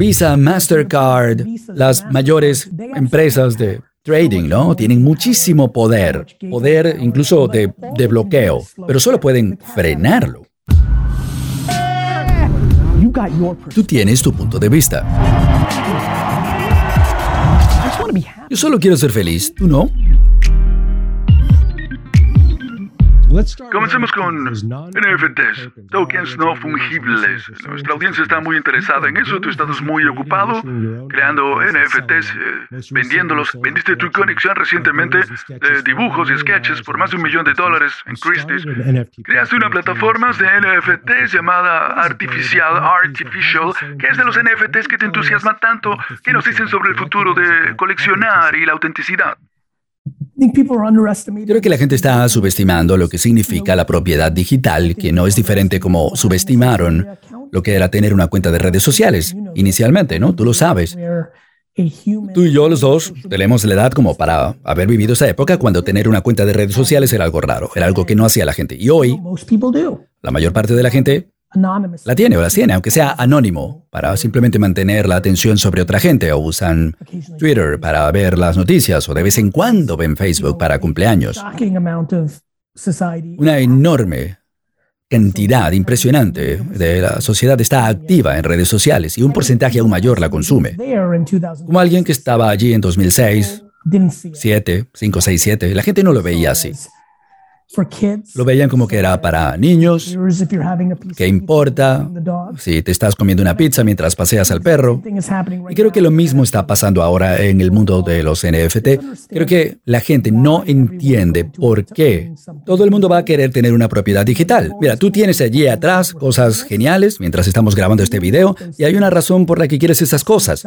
Visa, Mastercard, las mayores empresas de trading, ¿no? Tienen muchísimo poder, poder incluso de, de bloqueo, pero solo pueden frenarlo. Tú tienes tu punto de vista. Yo solo quiero ser feliz, ¿tú no? Comencemos con NFTs, tokens no fungibles. Nuestra audiencia está muy interesada en eso. Tú estás muy ocupado creando NFTs, eh, vendiéndolos. Vendiste tu conexión recientemente de dibujos y sketches por más de un millón de dólares en Christie's. Creaste una plataforma de NFTs llamada Artificial Artificial. ¿Qué es de los NFTs que te entusiasma tanto? ¿Qué nos dicen sobre el futuro de coleccionar y la autenticidad? Creo que la gente está subestimando lo que significa la propiedad digital, que no es diferente como subestimaron lo que era tener una cuenta de redes sociales inicialmente, ¿no? Tú lo sabes. Tú y yo, los dos, tenemos la edad como para haber vivido esa época cuando tener una cuenta de redes sociales era algo raro, era algo que no hacía la gente. Y hoy, la mayor parte de la gente la tiene o la tiene, aunque sea anónimo, para simplemente mantener la atención sobre otra gente o usan Twitter para ver las noticias o de vez en cuando ven Facebook para cumpleaños. Una enorme cantidad impresionante de la sociedad está activa en redes sociales y un porcentaje aún mayor la consume. Como alguien que estaba allí en 2006, 7, 5, 6, 7, la gente no lo veía así. Lo veían como que era para niños. ¿Qué importa si te estás comiendo una pizza mientras paseas al perro? Y creo que lo mismo está pasando ahora en el mundo de los NFT. Creo que la gente no entiende por qué todo el mundo va a querer tener una propiedad digital. Mira, tú tienes allí atrás cosas geniales mientras estamos grabando este video y hay una razón por la que quieres esas cosas.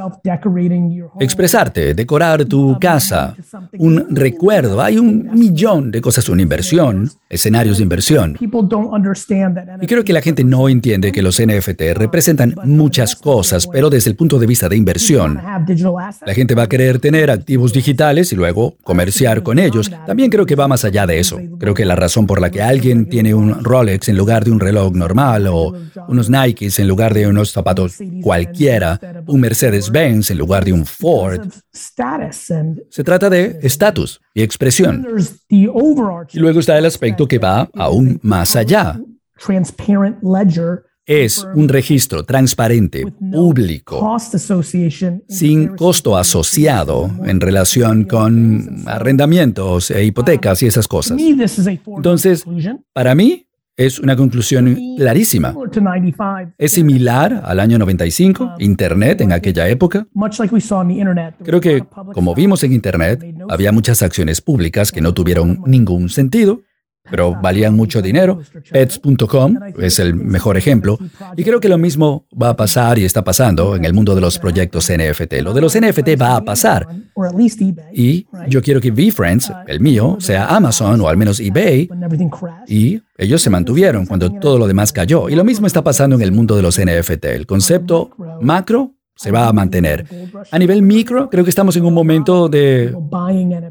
Expresarte, decorar tu casa, un recuerdo. Hay un millón de cosas, una inversión escenarios de inversión. Y creo que la gente no entiende que los NFT representan muchas cosas, pero desde el punto de vista de inversión. La gente va a querer tener activos digitales y luego comerciar con ellos. También creo que va más allá de eso. Creo que la razón por la que alguien tiene un Rolex en lugar de un reloj normal o unos Nikes en lugar de unos zapatos cualquiera, un Mercedes-Benz en lugar de un Ford, se trata de estatus y expresión. Y luego está el aspecto que va aún más allá. Es un registro transparente, público, sin costo asociado en relación con arrendamientos e hipotecas y esas cosas. Entonces, para mí, es una conclusión clarísima. Es similar al año 95, Internet en aquella época. Creo que, como vimos en Internet, había muchas acciones públicas que no tuvieron ningún sentido pero valían mucho dinero. Pets.com es el mejor ejemplo. Y creo que lo mismo va a pasar y está pasando en el mundo de los proyectos NFT. Lo de los NFT va a pasar. Y yo quiero que VFriends, el mío, sea Amazon o al menos eBay. Y ellos se mantuvieron cuando todo lo demás cayó. Y lo mismo está pasando en el mundo de los NFT. El concepto macro se va a mantener. A nivel micro, creo que estamos en un momento de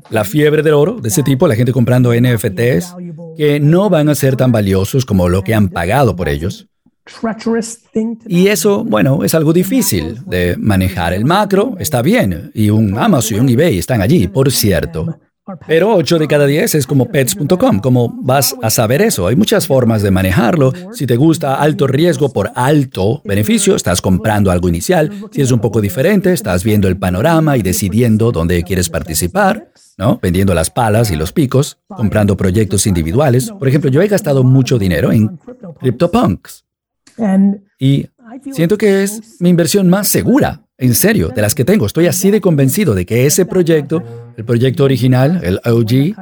la fiebre del oro, de ese tipo, la gente comprando NFTs, que no van a ser tan valiosos como lo que han pagado por ellos. Y eso, bueno, es algo difícil de manejar. El macro está bien, y un Amazon y un eBay están allí, por cierto. Pero 8 de cada 10 es como pets.com. ¿Cómo vas a saber eso? Hay muchas formas de manejarlo. Si te gusta alto riesgo por alto beneficio, estás comprando algo inicial. Si es un poco diferente, estás viendo el panorama y decidiendo dónde quieres participar, ¿no? Vendiendo las palas y los picos, comprando proyectos individuales. Por ejemplo, yo he gastado mucho dinero en CryptoPunks. Y siento que es mi inversión más segura. En serio, de las que tengo, estoy así de convencido de que ese proyecto, el proyecto original, el OG,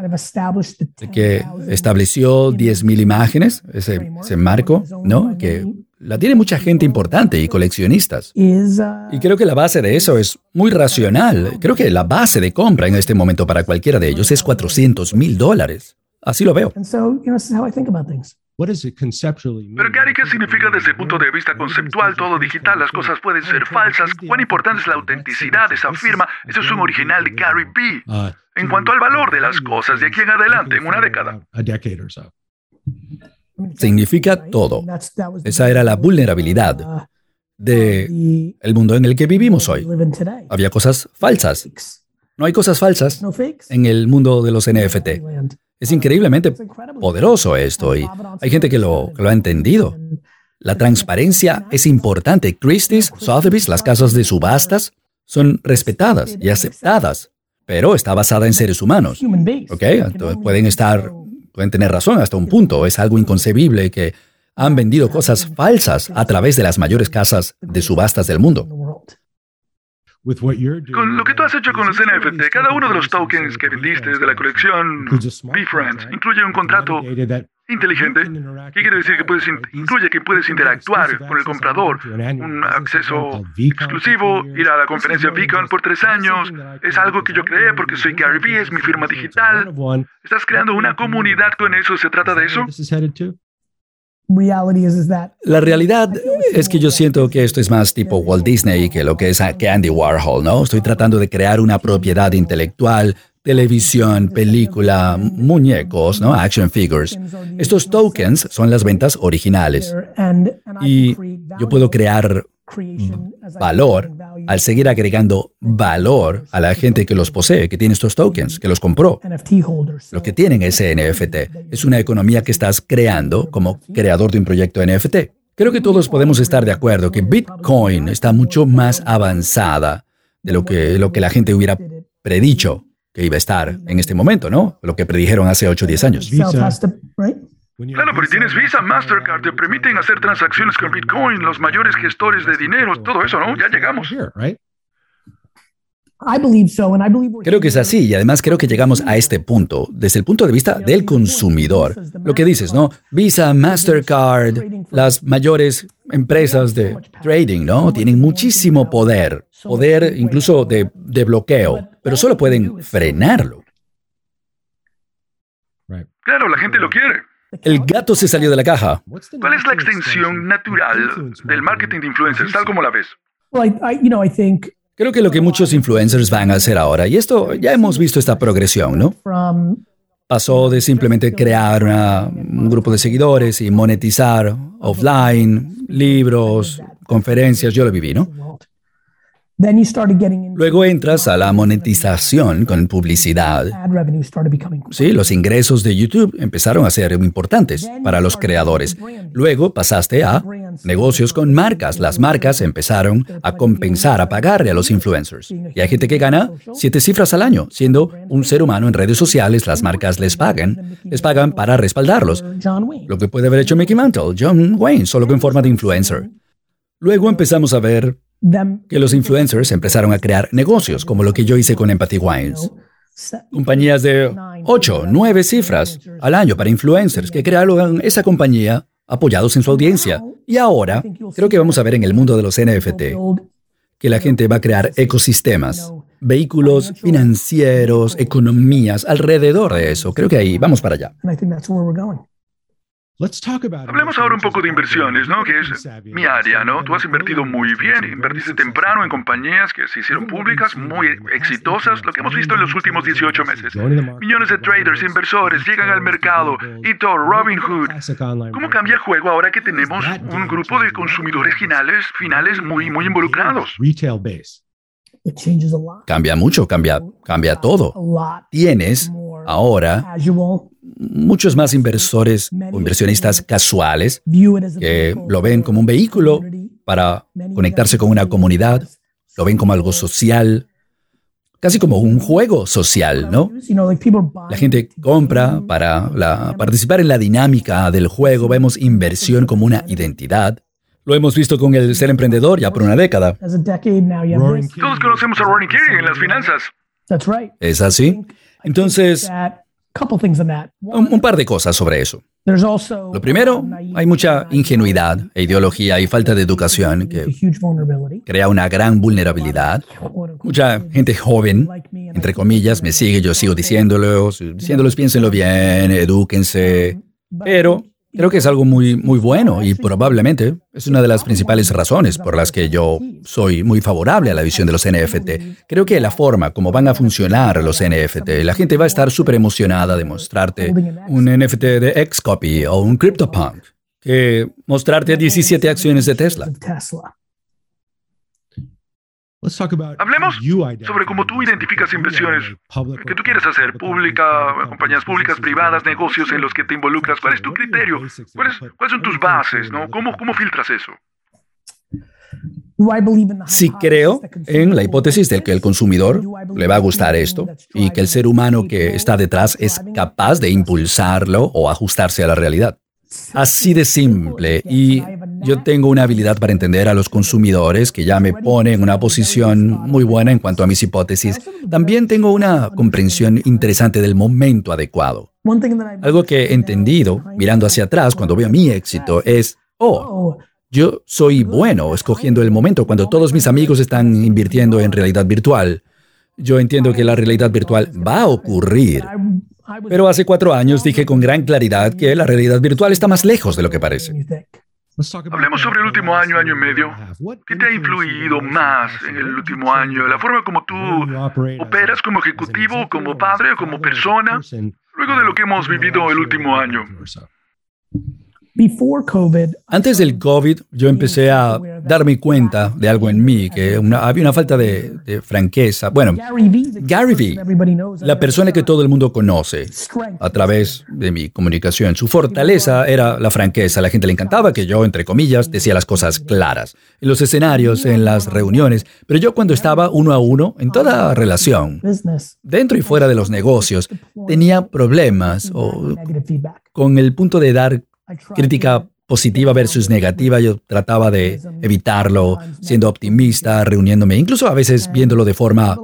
que estableció 10.000 imágenes, ese, ese marco, ¿no? Que la tiene mucha gente importante y coleccionistas. Y creo que la base de eso es muy racional. Creo que la base de compra en este momento para cualquiera de ellos es 400 mil dólares. Así lo veo. Pero Gary, ¿qué significa desde el punto de vista conceptual todo digital? Las cosas pueden ser falsas. ¿Cuán importante es la autenticidad de esa firma? Eso es un original de Gary B. Uh, en cuanto al valor de las cosas de aquí en adelante, en una década. Significa todo. Esa era la vulnerabilidad de el mundo en el que vivimos hoy. Había cosas falsas. No hay cosas falsas en el mundo de los NFT. Es increíblemente poderoso esto y hay gente que lo, que lo ha entendido. La transparencia es importante. Christie's, Sotheby's, las casas de subastas son respetadas y aceptadas, pero está basada en seres humanos. ¿Ok? pueden estar, pueden tener razón hasta un punto. Es algo inconcebible que han vendido cosas falsas a través de las mayores casas de subastas del mundo. Con lo que tú has hecho con los NFT, cada uno de los tokens que vendiste de la colección BeFriends incluye un contrato inteligente. ¿Qué quiere decir que puedes incluye que puedes interactuar con el comprador? Un acceso exclusivo, ir a la conferencia Beacon por tres años. Es algo que yo creé porque soy Gary Vee, es mi firma digital. ¿Estás creando una comunidad con eso? ¿Se trata de eso? La realidad es que yo siento que esto es más tipo Walt Disney que lo que es que Andy Warhol, ¿no? Estoy tratando de crear una propiedad intelectual, televisión, película, muñecos, ¿no? Action figures. Estos tokens son las ventas originales. Y yo puedo crear valor al seguir agregando valor a la gente que los posee, que tiene estos tokens, que los compró. Lo que tienen ese NFT es una economía que estás creando como creador de un proyecto NFT. Creo que todos podemos estar de acuerdo que Bitcoin está mucho más avanzada de lo que, lo que la gente hubiera predicho que iba a estar en este momento, ¿no? Lo que predijeron hace 8 o 10 años. Claro, pero tienes Visa, Mastercard, te permiten hacer transacciones con Bitcoin, los mayores gestores de dinero, todo eso, ¿no? Ya llegamos. Creo que es así y además creo que llegamos a este punto desde el punto de vista del consumidor. Lo que dices, ¿no? Visa, Mastercard, las mayores empresas de trading, ¿no? Tienen muchísimo poder, poder incluso de, de bloqueo, pero solo pueden frenarlo. Claro, la gente lo quiere. El gato se salió de la caja. ¿Cuál es la extensión natural del marketing de influencers, tal como la ves? Creo que lo que muchos influencers van a hacer ahora, y esto ya hemos visto esta progresión, ¿no? Pasó de simplemente crear un grupo de seguidores y monetizar offline, libros, conferencias, yo lo viví, ¿no? Luego entras a la monetización con publicidad. Sí, los ingresos de YouTube empezaron a ser importantes para los creadores. Luego pasaste a negocios con marcas. Las marcas empezaron a compensar, a pagarle a los influencers. Y hay gente que gana siete cifras al año. Siendo un ser humano en redes sociales, las marcas les pagan. Les pagan para respaldarlos. Lo que puede haber hecho Mickey Mantle, John Wayne, solo que en forma de influencer. Luego empezamos a ver que los influencers empezaron a crear negocios, como lo que yo hice con Empathy Wines. Compañías de 8, 9 cifras al año para influencers que crearon esa compañía apoyados en su audiencia. Y ahora creo que vamos a ver en el mundo de los NFT que la gente va a crear ecosistemas, vehículos financieros, economías alrededor de eso. Creo que ahí vamos para allá. Hablemos ahora un poco de inversiones, ¿no? Que es mi área, ¿no? Tú has invertido muy bien, invertiste temprano en compañías que se hicieron públicas, muy exitosas, lo que hemos visto en los últimos 18 meses. Millones de traders, inversores llegan al mercado, eToro, Robinhood. ¿Cómo cambia el juego ahora que tenemos un grupo de consumidores finales, finales muy, muy involucrados? Cambia mucho, cambia, cambia todo. Tienes ahora muchos más inversores o inversionistas casuales que lo ven como un vehículo para conectarse con una comunidad, lo ven como algo social, casi como un juego social, ¿no? La gente compra para participar en la dinámica del juego, vemos inversión como una identidad. Lo hemos visto con el ser emprendedor ya por una década. Todos conocemos a Ronnie Keating en las finanzas. ¿Es así? Entonces, un, par de cosas sobre eso. Lo primero, hay mucha ingenuidad e ideología y falta de educación que crea una gran vulnerabilidad. Mucha gente joven, entre comillas, me sigue, yo sigo diciéndolos, diciéndolos piénsenlo bien, edúquense, pero Creo que es algo muy, muy bueno y probablemente es una de las principales razones por las que yo soy muy favorable a la visión de los NFT. Creo que la forma como van a funcionar los NFT, la gente va a estar súper emocionada de mostrarte un NFT de Xcopy o un CryptoPunk que mostrarte 17 acciones de Tesla. Hablemos sobre cómo tú identificas inversiones que tú quieres hacer, pública, compañías públicas, privadas, negocios en los que te involucras. ¿Cuál es tu criterio? ¿Cuáles, son tus bases? ¿no? ¿Cómo, ¿Cómo filtras eso? Si creo en la hipótesis de que el consumidor le va a gustar esto y que el ser humano que está detrás es capaz de impulsarlo o ajustarse a la realidad. Así de simple. Y yo tengo una habilidad para entender a los consumidores que ya me pone en una posición muy buena en cuanto a mis hipótesis. También tengo una comprensión interesante del momento adecuado. Algo que he entendido mirando hacia atrás cuando veo mi éxito es, oh, yo soy bueno escogiendo el momento cuando todos mis amigos están invirtiendo en realidad virtual. Yo entiendo que la realidad virtual va a ocurrir pero hace cuatro años dije con gran claridad que la realidad virtual está más lejos de lo que parece. Hablemos sobre el último año, año y medio. ¿Qué te ha influido más en el último año? La forma como tú operas como ejecutivo, como padre, como persona, luego de lo que hemos vivido el último año. Antes del COVID, yo empecé a darme cuenta de algo en mí, que había una falta de, franqueza. Bueno, Gary Vee, la persona que todo el mundo conoce a través de mi comunicación, su fortaleza era la franqueza. A la gente le encantaba que yo, entre comillas, decía las cosas claras, en los escenarios, en las reuniones, pero yo cuando estaba uno a uno, en toda relación, dentro y fuera de los negocios, tenía problemas con el punto de dar crítica positiva versus negativa, yo trataba de evitarlo, siendo optimista, reuniéndome, incluso a veces viéndolo de forma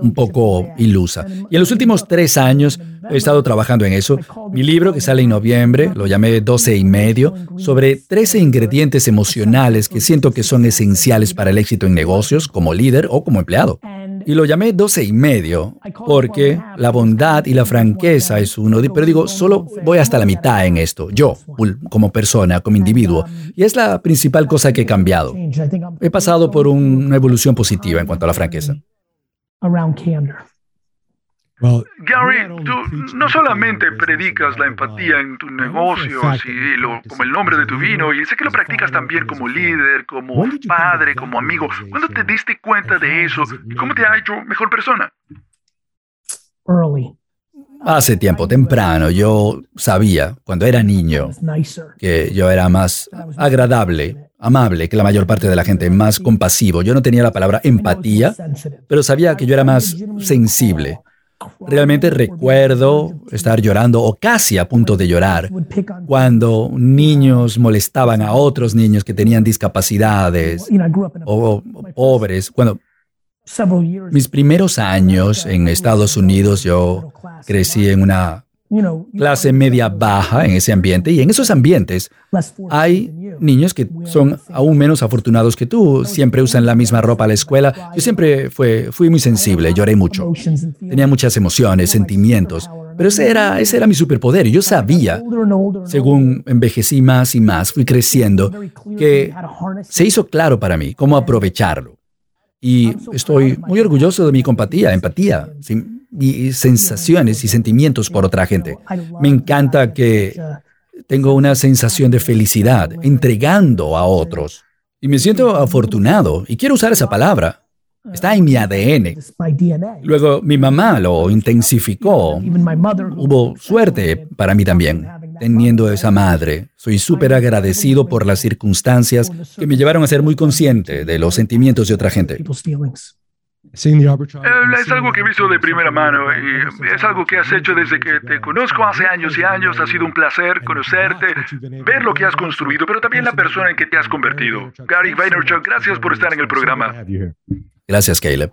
un poco ilusa. Y en los últimos tres años he estado trabajando en eso. Mi libro, que sale en noviembre, lo llamé 12 y medio, sobre 13 ingredientes emocionales que siento que son esenciales para el éxito en negocios, como líder o como empleado. Y lo llamé 12 y medio, porque la bondad y la franqueza es uno, pero digo, solo voy hasta la mitad en esto, yo, como persona, como individuo. Y es la principal cosa que he cambiado. He pasado por una evolución positiva en cuanto a la franqueza. Gary, tú no solamente predicas la empatía en tus negocios y como el nombre de tu vino, y sé que lo practicas también como líder, como padre, como amigo. ¿Cuándo te diste cuenta de eso y cómo te ha hecho mejor persona? Hace tiempo, temprano, yo sabía, cuando era niño, que yo era más agradable, amable que la mayor parte de la gente, más compasivo. Yo no tenía la palabra empatía, pero sabía que yo era más sensible. Realmente recuerdo estar llorando o casi a punto de llorar cuando niños molestaban a otros niños que tenían discapacidades o pobres. Cuando mis primeros años en Estados Unidos yo crecí en una clase media baja en ese ambiente. Y en esos ambientes hay niños que son aún menos afortunados que tú, siempre usan la misma ropa a la escuela. Yo siempre fui muy sensible, lloré mucho. Tenía muchas emociones, sentimientos, pero ese era, ese era mi superpoder y yo sabía, según envejecí más y más, fui creciendo, que se hizo claro para mí cómo aprovecharlo. Y estoy muy orgulloso de mi compatía, empatía y sensaciones y sentimientos por otra gente. Me encanta que tengo una sensación de felicidad entregando a otros. Y me siento afortunado y quiero usar esa palabra. Está en mi ADN. Luego mi mamá lo intensificó. Hubo suerte para mí también, teniendo esa madre. Soy súper agradecido por las circunstancias que me llevaron a ser muy consciente de los sentimientos de otra gente. Eh, es algo que he visto de primera mano y es algo que has hecho desde que te conozco hace años y años. Ha sido un placer conocerte, ver lo que has construido, pero también la persona en que te has convertido. Gary Vaynerchuk, gracias por estar en el programa. Gracias, Caleb.